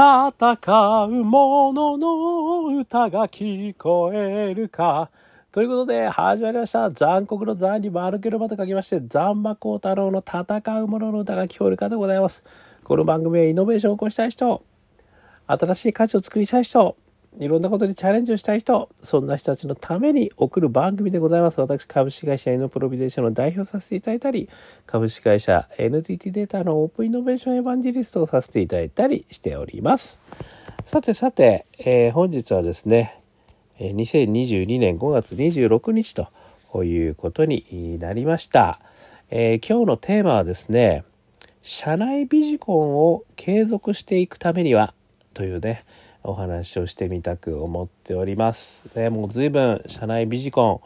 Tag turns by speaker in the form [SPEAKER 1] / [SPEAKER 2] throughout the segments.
[SPEAKER 1] 戦う者の歌が聞こえるか。ということで、始まりました。残酷の残に丸けるまと書きまして、残馬光太郎の戦う者の歌が聞こえるかでございます。この番組はイノベーションを起こしたい人、新しい価値を作りたい人、いろんなことにチャレンジをしたい人、そんな人たちのために送る番組でございます。私、株式会社イノプロビゼーションの代表させていただいたり、株式会社 NTT データのオープンイノベーションエヴァンジェリストをさせていただいたりしております。さてさて、えー、本日はですね、2022年5月26日ということになりました。えー、今日のテーマはですね、社内ビジコンを継続していくためにはというね、お話をしてみたく思っております。ね、もう随分社内ビジコン、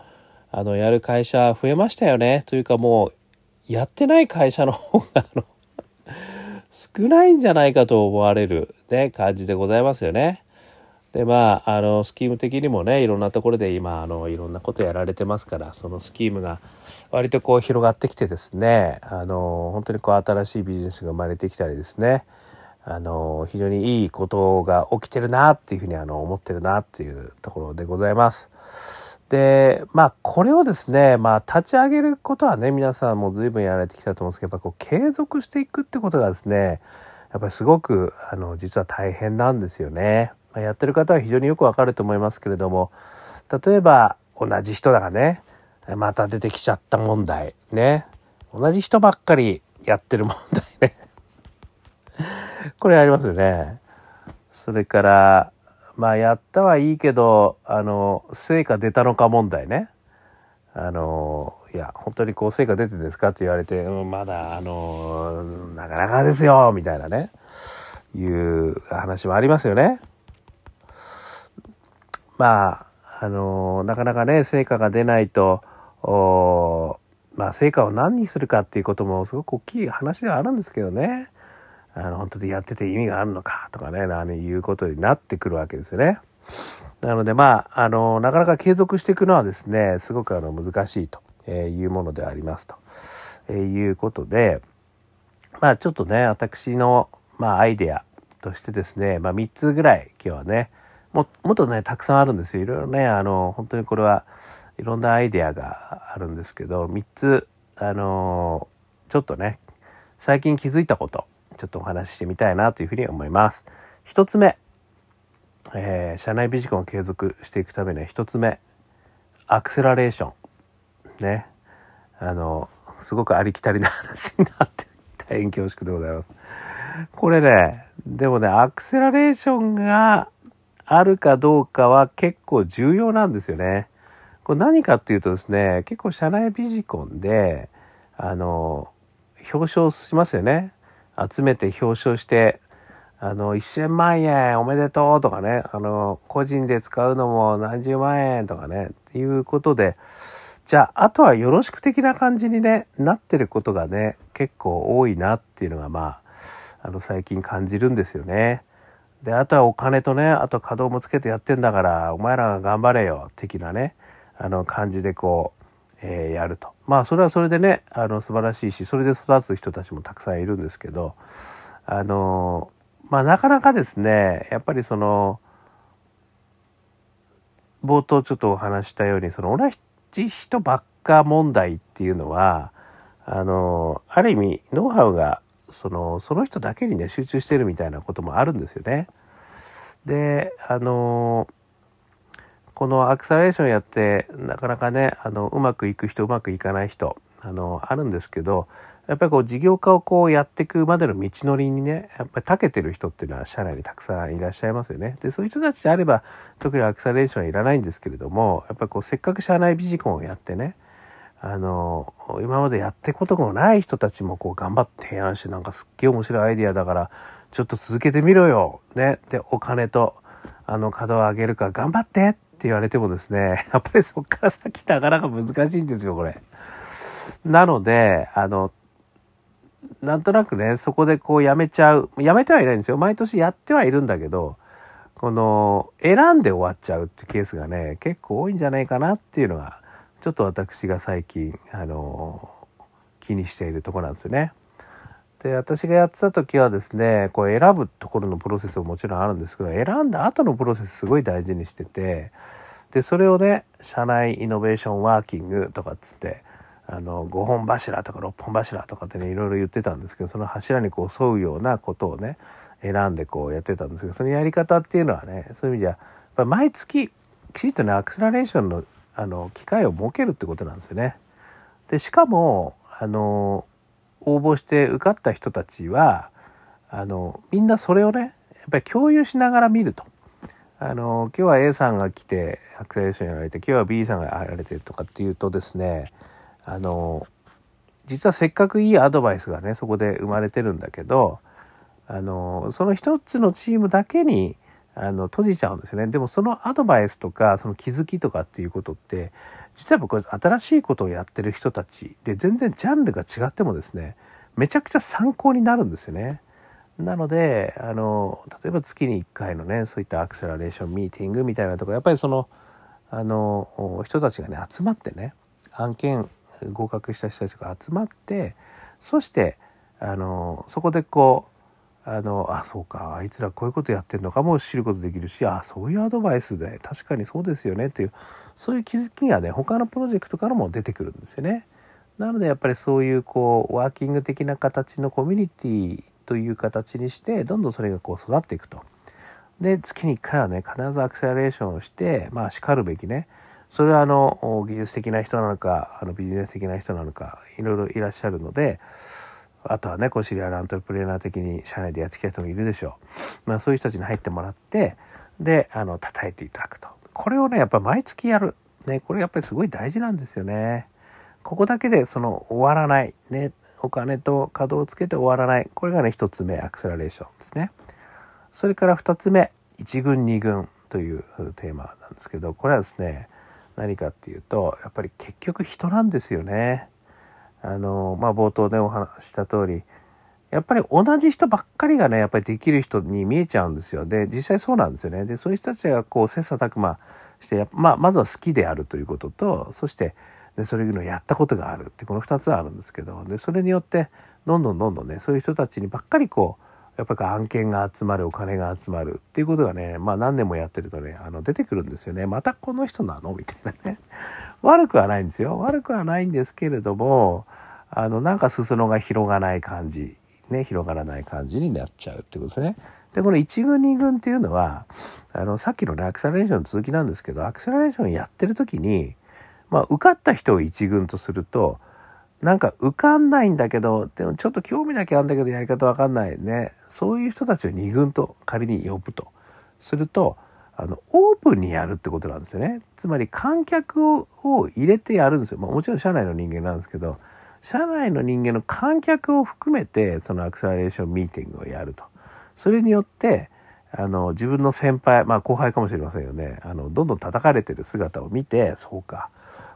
[SPEAKER 1] あの、やる会社増えましたよね。というかもう、やってない会社の方が、あの、少ないんじゃないかと思われる、ね、感じでございますよね。で、まあ、あの、スキーム的にもね、いろんなところで今、あの、いろんなことやられてますから、そのスキームが割とこう広がってきてですね、あの、本当にこう新しいビジネスが生まれてきたりですね、あの非常にいいことが起きてるなっていうふうにあの思ってるなっていうところでございます。でまあこれをですねまあ立ち上げることはね皆さんも随分やられてきたと思うんですけどやっぱこう継続していくってことがですねやっぱりすごくあの実は大変なんですよね。まあ、やってる方は非常によくわかると思いますけれども例えば同じ人だがねまた出てきちゃった問題ね同じ人ばっかりやってる問題ね これありますよね。それから、まあ、やったはいいけど、あの、成果出たのか問題ね。あの、いや、本当にこう、成果出てんですかって言われて、うん、まだ、あの、なかなかですよ、みたいなね、いう話もありますよね。まあ、あの、なかなかね、成果が出ないと、おまあ、成果を何にするかっていうこともすごく大きい話ではあるんですけどね。あの本当にやってて意味があるのかとかね何いうことになってくるわけですよね。なのでまああのなかなか継続していくのはですねすごくあの難しいというものでありますとえいうことでまあちょっとね私のまあアイデアとしてですね、まあ、3つぐらい今日はねももっとねたくさんあるんですよいろいろねあの本当にこれはいろんなアイデアがあるんですけど3つあのちょっとね最近気づいたことちょっとお話ししてみたいなというふうに思います。一つ目、えー、社内ビジコンを継続していくためには一つ目、アクセラレーション。ね。あの、すごくありきたりな話になって大変恐縮でございます。これね、でもね、アクセラレーションがあるかどうかは結構重要なんですよね。これ何かっていうとですね、結構社内ビジコンで、あの、表彰しますよね。集めて表彰して、あの、1000万円おめでとうとかね、あの、個人で使うのも何十万円とかね、っていうことで、じゃあ、あとはよろしく的な感じにね、なってることがね、結構多いなっていうのが、まあ、あの、最近感じるんですよね。で、あとはお金とね、あと稼働もつけてやってんだから、お前らが頑張れよ、的なね、あの、感じでこう、え、やると。まあそれはそれでねあの素晴らしいしそれで育つ人たちもたくさんいるんですけどあのまあなかなかですねやっぱりその冒頭ちょっとお話したようにその同じ人ばっか問題っていうのはあのある意味ノウハウがそのその人だけにね集中してるみたいなこともあるんですよね。であのこのアクセラレーションやってなかなかねあのうまくいく人うまくいかない人あのあるんですけどやっぱりこう事業化をこうやっていくまでの道のりにねやっぱり長けてる人っていうのは社内にたくさんいらっしゃいますよね。でそういう人たちであれば特にアクセラレーションはいらないんですけれどもやっぱりこうせっかく社内ビジコンをやってねあの今までやってこともない人たちもこう頑張って提案してなんかすっげえ面白いアイディアだからちょっと続けてみろよ。ね、でお金とあの稼働を上げるから頑張ってっって言われてもですね、やっぱりそっから先なかなか難しいんですよ、これ。なので、あの、なんとなくね、そこでこうやめちゃう。やめてはいないんですよ。毎年やってはいるんだけど、この、選んで終わっちゃうってケースがね、結構多いんじゃないかなっていうのが、ちょっと私が最近、あの、気にしているとこなんですよね。で私がやってた時はですねこう選ぶところのプロセスももちろんあるんですけど選んだ後のプロセスすごい大事にしててでそれをね社内イノベーションワーキングとかっつってあの5本柱とか6本柱とかってねいろいろ言ってたんですけどその柱にこう沿うようなことをね選んでこうやってたんですけどそのやり方っていうのはねそういう意味じゃや毎月きちっとねアクセラレーションのあの機会を設けるってことなんですよね。でしかもあの応募して受かった人たちはあのみんなそれをねやっぱり共有しながら見ると。あの今日は A さんが来てアクセラレーションやられて今日は B さんがやられてとかっていうとですねあの実はせっかくいいアドバイスがねそこで生まれてるんだけどあのその一つのチームだけにあの閉じちゃうんですよねでもそのアドバイスとかその気づきとかっていうことって実は僕新しいことをやってる人たちで全然ジャンルが違ってもですねめちゃくちゃ参考になるんですよね。なのであの例えば月に1回のねそういったアクセラレーションミーティングみたいなとこやっぱりそのあの人たちがね集まってね案件合格した人たちが集まってそしてあのそこでこうあのあそうか。あいつらこういうことやってるのかも知ることできるし。あそういうアドバイスで。確かにそうですよねっていう。そういう気づきがね他のプロジェクトからも出てくるんですよね。なのでやっぱりそういうこうワーキング的な形のコミュニティという形にしてどんどんそれがこう育っていくと。で月に1回はね必ずアクセラレーションをしてまあしかるべきね。それはあの技術的な人なのかあのビジネス的な人なのかいろいろいらっしゃるのであとはねこう知り合いのアントレプレーナー的に社内でやってきた人もいるでしょう、まあ、そういう人たちに入ってもらってであの叩いていただくと。これをねやっぱ毎月やる、ね、これやっぱりすごい大事なんですよね。ここだけでその終わらない、ね、お金と稼働をつけて終わらない。これがね1つ目アクセラレーションですね。それから2つ目1軍2軍というテーマなんですけどこれはですね何かっていうとやっぱり結局人なんですよね。あのまあ冒頭でお話した通りやっぱり同じ人ばっかりがねやっぱりできる人に見えちゃうんですよ。で実際そうなんですよね。でそういう人たちがこう切磋琢磨してまあ、まずは好きであるということとそしてでそれのやったことがあるってこの2つはあるんですけどでそれによってどんどんどんどんねそういう人たちにばっかりこうやっぱり案件が集まるお金が集まるっていうことがねまあ何年もやってるとねあの出てくるんですよね。またこの人なの？みたいなね。悪くはないんですよ。悪くはないんですけれどもあのなんか裾野が広がない感じね広がらない感じになっちゃうってことですね。でこの1軍2軍っていうのはあのさっきのねアクセラレーションの続きなんですけどアクセラレーションやってる時に、まあ、受かった人を1軍とするとなんか受かんないんだけど、でもちょっと興味だけあるんだけどやり方わかんないね。そういう人たちを2軍と仮に呼ぶと。すると、あの、オープンにやるってことなんですよね。つまり観客を入れてやるんですよ。まあ、もちろん社内の人間なんですけど、社内の人間の観客を含めて、そのアクセラレーションミーティングをやると。それによって、あの、自分の先輩、まあ後輩かもしれませんよね。あの、どんどん叩かれてる姿を見て、そうか、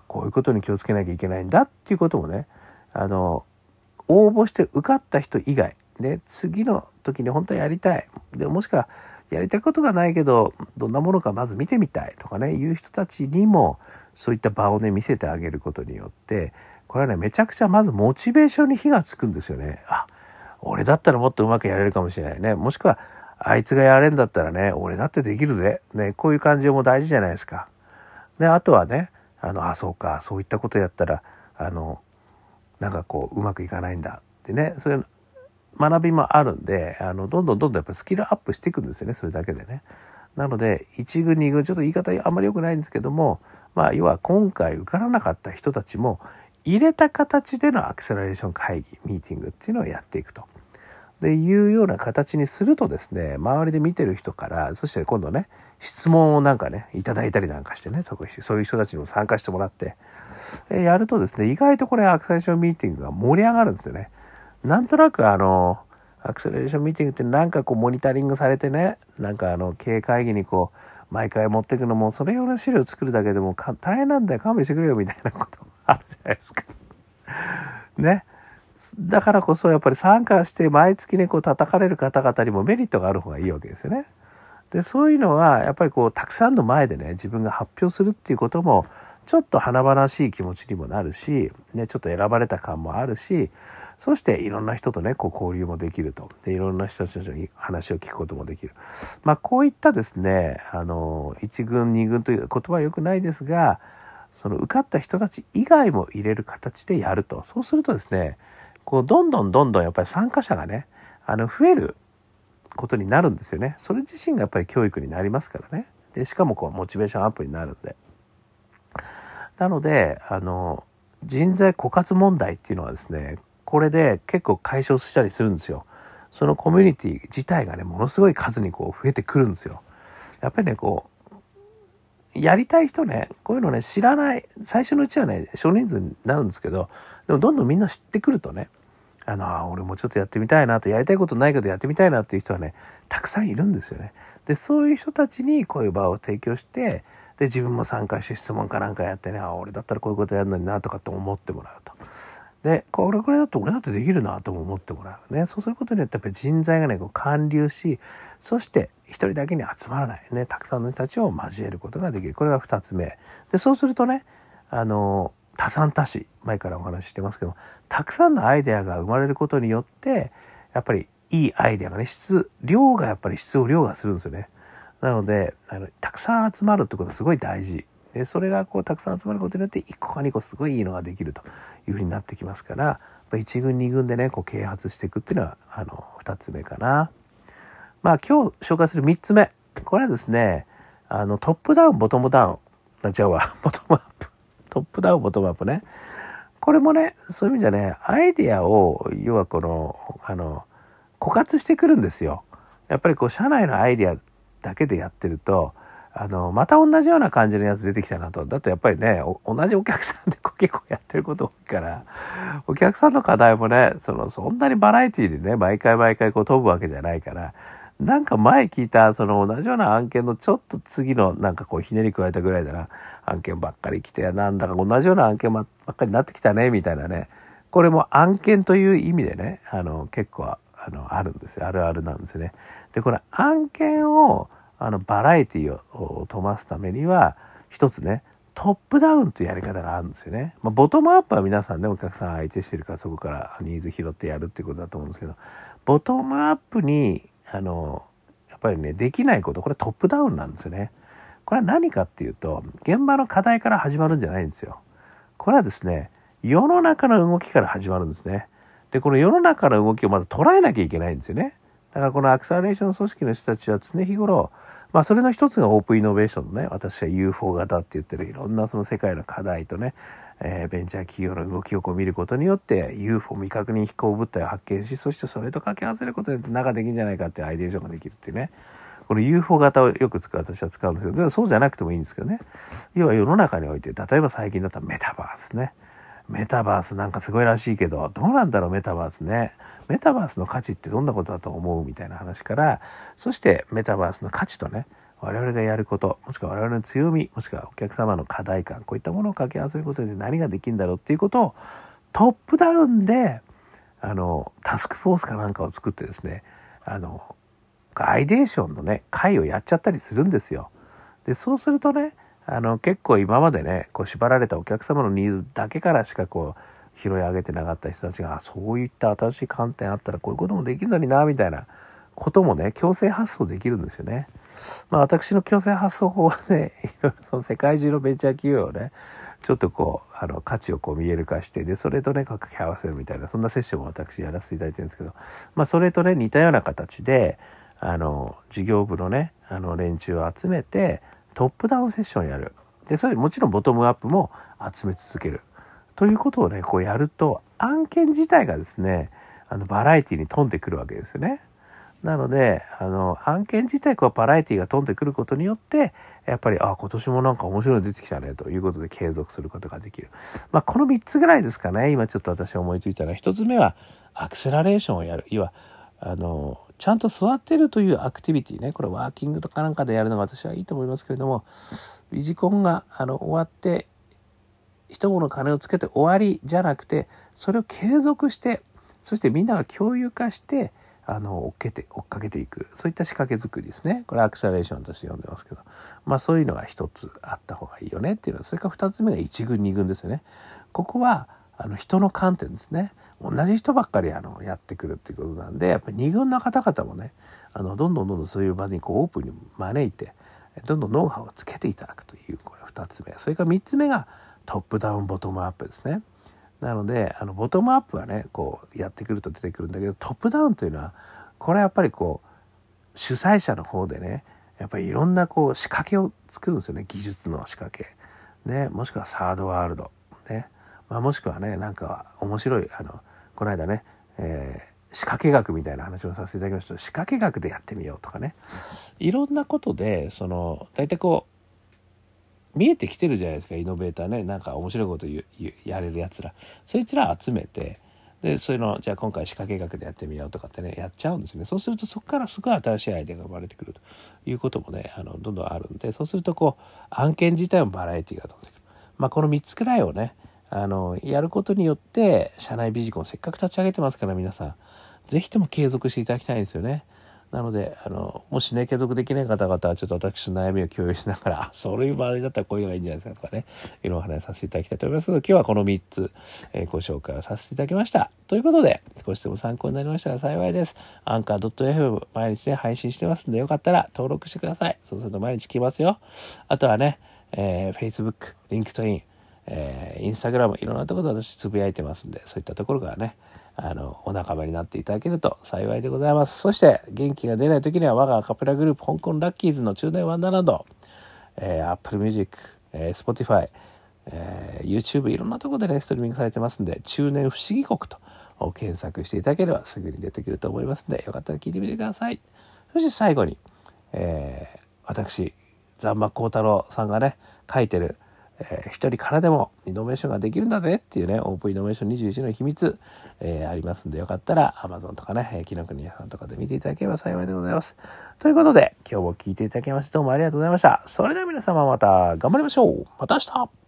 [SPEAKER 1] こういうことに気をつけなきゃいけないんだっていうこともね、あの応募して受かった人以外で次の時に本当はやりたいでもしくはやりたいことがないけどどんなものかまず見てみたいとかねいう人たちにもそういった場をね見せてあげることによってこれはねめちゃくちゃまずモチベーションに火がつくんですよね。あ俺だったらもっとうまくやれるかもしれないね。もしくはあいつがやれんだったらね俺だってできるぜ。ねこういう感情も大事じゃないですか。であとはねあのあそうかそういったことやったらあのなんかこううまくいかないんだってねそういう学びもあるんであのどんどんどんどんやっぱスキルアップしていくんですよねそれだけでね。なので1軍2軍ちょっと言い方あんまり良くないんですけどもまあ要は今回受からなかった人たちも入れた形でのアクセラレーション会議ミーティングっていうのをやっていくと。でいうような形にするとですね周りで見てる人からそして今度ね質問をなんかねいただいたりなんかしてねそういう人たちにも参加してもらってえやるとですね、意外とこれアクセレーションミーティングが盛り上がるんですよね。なんとなくあの、アクセレーションミーティングってなんかこうモニタリングされてね、なんかあの、経営会議にこう、毎回持っていくのも、それ用の資料作るだけでも大変なんだよ、勘弁してくれよ、みたいなことも あるじゃないですか。ね。だからこそやっぱり参加して毎月ね、こう叩かれる方々にもメリットがある方がいいわけですよね。で、そういうのはやっぱりこう、たくさんの前でね、自分が発表するっていうことも、ちょっと華々しい気持ちにもなるし、ね、ちょっと選ばれた感もあるしそしていろんな人とねこう交流もできると。でいろんな人たちに話を聞くこともできる。まあこういったですねあの1軍2軍という言葉はよくないですがその受かった人たち以外も入れる形でやると。そうするとですねこうどんどんどんどんやっぱり参加者がねあの増えることになるんですよね。それ自身がやっぱり教育になりますからね。でしかもこうモチベーションアップになるんで。なのであの人材枯渇問題っていうのはですねこれで結構解消したりするんですよ。そのコミュニティ自体がねものすごい数にこう増えてくるんですよ。やっぱりねこうやりたい人ねこういうのね知らない最初のうちはね少人数になるんですけどでもどんどんみんな知ってくるとねあの俺もちょっとやってみたいなとやりたいことないけどやってみたいなっていう人はねたくさんいるんですよね。でそういう人たちにこういう場を提供してで自分も参加して質問かなんかやってねあ俺だったらこういうことやるのになとかって思ってもらうと。でこれこれだと俺だってできるなとも思ってもらうね。そうすることによってやっぱり人材がねこう還流しそして一人だけに集まらないねたくさんの人たちを交えることができる。これが2つ目。でそうするとねあの多産多死前からお話ししてますけどたくさんのアイデアが生まれることによってやっぱりいいアイデアがね質量がやっぱり質を量がするんですよね。なのであのたくさん集まるってことはすごい大事。でそれがこうたくさん集まることによって1個か2個すごいいいのができるというふうになってきますから1軍2軍でねこう啓発していくっていうのはあの2つ目かな。まあ今日紹介する3つ目。これはですねあのトップダウンボトムダウン。あ違うわボトムアップ。トップダウンボトムアップね。これもねそういう意味じゃねアイデアを要はこのあの枯渇してくるんですよ。やっぱりこう社内のアイデアだけでやってるとあのまた同じような感じのやつ出てきたなと。だとやっぱりね同じお客さんで結構やってること多いからお客さんの課題もねそのそんなにバラエティーでね毎回毎回こう飛ぶわけじゃないからなんか前聞いたその同じような案件のちょっと次のなんかこうひねり加えたぐらいだな。案件ばっかり来てなんだか同じような案件ばっかりになってきたねみたいなねこれも案件という意味でねあの結構あのあるんですよあるあるなんですよね。でこれ案件をあのバラエティを飛ばすためには一つねトップダウンというやり方があるんですよね。まあ、ボトムアップは皆さんねお客さん相手してるからそこからニーズ拾ってやるっていうことだと思うんですけどボトムアップにあのやっぱりねできないことこれトップダウンなんですよね。これは何かっていうと現場の課題から始まるんじゃないんですよ。これはですね世の中の動きから始まるんですね。でこの世の中の動きをまず捉えなきゃいけないんですよね。だからこのアクセラレーション組織の人たちは常日頃まあそれの一つがオープンイノベーションのね私は UFO 型って言ってるいろんなその世界の課題とね、えー、ベンチャー企業の動きをこう見ることによって UFO 未確認飛行物体を発見しそしてそれと掛け合わせることによって中できんじゃないかっていうアイデーションができるっていうねこの UFO 型をよく使う私は使うんですけどでもそうじゃなくてもいいんですけどね。要は世の中において例えば最近だったらメタバースね。メタバースなんかすごいらしいけどどうなんだろうメタバースね。メタバースの価値ってどんなことだと思うみたいな話からそしてメタバースの価値とね我々がやることもしくは我々の強みもしくはお客様の課題感こういったものを掛け合わせることで何ができるんだろうっていうことをトップダウンであのタスクフォースかなんかを作ってですねあのアイデーションのね会をやっちゃったりするんですよ。でそうするとねあの結構今までねこう縛られたお客様のニーズだけからしかこう拾い上げてなかった人たちがそういった新しい観点あったらこういうこともできるのになみたいなこともね強制発想できるんですよね。まあ私の強制発想法はね その世界中のベンチャー企業をねちょっとこうあの価値をこう見える化してでそれとね掛け合わせるみたいなそんなセッションも私やらせていただいてるんですけどまあそれとね似たような形であの事業部のねあの連中を集めてトップダウンセッションやるでそれもちろんボトムアップも集め続けるということをねこうやると案件自体がですねあのバラエティに飛んでくるわけですよね。なのであの案件自体こうバラエティが飛んでくることによってやっぱりあ今年もなんか面白いの出てきたねということで継続することができる。まあこの3つぐらいですかね今ちょっと私思いついたのは1つ目はアクセラレーションをやる。要はあのちゃんと座ってるというアクティビティねこれワーキングとかなんかでやるのが私はいいと思いますけれどもビジコンがあの終わって一物金をつけて終わりじゃなくてそれを継続してそしてみんなが共有化してあの追っけて追っかけていく。そういった仕掛け作りですね。これアクセラレーションとして呼んでますけど。まあそういうのが一つあった方がいいよねっていうのはそれから二つ目が1軍2軍ですよね。ここはあの人の観点ですね。同じ人ばっかりあのやってくるっていうことなんでやっぱり二軍の方々もねあのどんどんどんどんそういう場にこうオープンに招いてどんどんノウハウをつけていただくというこれ2つ目それから3つ目がトップダウンボトムアップですね。なのであのボトムアップはねこうやってくると出てくるんだけどトップダウンというのはこれはやっぱりこう主催者の方でねやっぱりいろんなこう仕掛けを作るんですよね技術の仕掛け。ね、もしくはサードワールド。ねまあ、もしくはねなんか面白いあのこの間ね、えー、仕掛け学みたいな話をさせていただきました。仕掛け学でやってみようとかね。いろんなことでその大体こう見えてきてるじゃないですかイノベーターね。なんか面白いことやれるやつら。そいつら集めてでそういうのじゃあ今回仕掛け学でやってみようとかってねやっちゃうんですね。そうするとそこからすごい新しいアイデアが生まれてくると。いうこともねあのどんどんあるんでそうするとこう案件自体もバラエティが飛んでくる。まあこの3つくらいをねあのやることによって社内ビジコンせっかく立ち上げてますから皆さん是非とも継続していただきたいんですよね。なので、あの、もしね、継続できない方々は、ちょっと私の悩みを共有しながら、そういう場合だったらこういうのがいいんじゃないですかとかね、いろいろお話させていただきたいと思いますけど、今日はこの3つ、えー、ご紹介をさせていただきました。ということで、少しでも参考になりましたら幸いです。アンカー .fm 毎日ね、配信してますんで、よかったら登録してください。そうすると毎日来ますよ。あとはね、えー、Facebook、LinkedIn、えー、Instagram、いろんなところで私つぶやいてますんで、そういったところからね、あの、お仲間になっていただけると幸いでございます。そして、元気が出ない時には我がアカペラグループ、香港ラッキーズの中年ワンダーランド、えー、Apple Music、えー、Spotify、えー、YouTube、いろんなところでね、ストリーミングされてますんで、中年不思議国と検索していただければすぐに出てくると思いますんで、よかったら聞いてみてください。そして最後に、えー、私、ザンマコウタロウさんがね、書いてる、えー、一人からでもイノベーションができるんだぜっていうね、オープンイノベーション21の秘密、えー、ありますんで、よかったら Amazon とかね、えー、紀ノ国屋さんとかで見ていただければ幸いでございます。ということで、今日も聞いていただきましてどうもありがとうございました。それでは皆様また頑張りましょう。また明日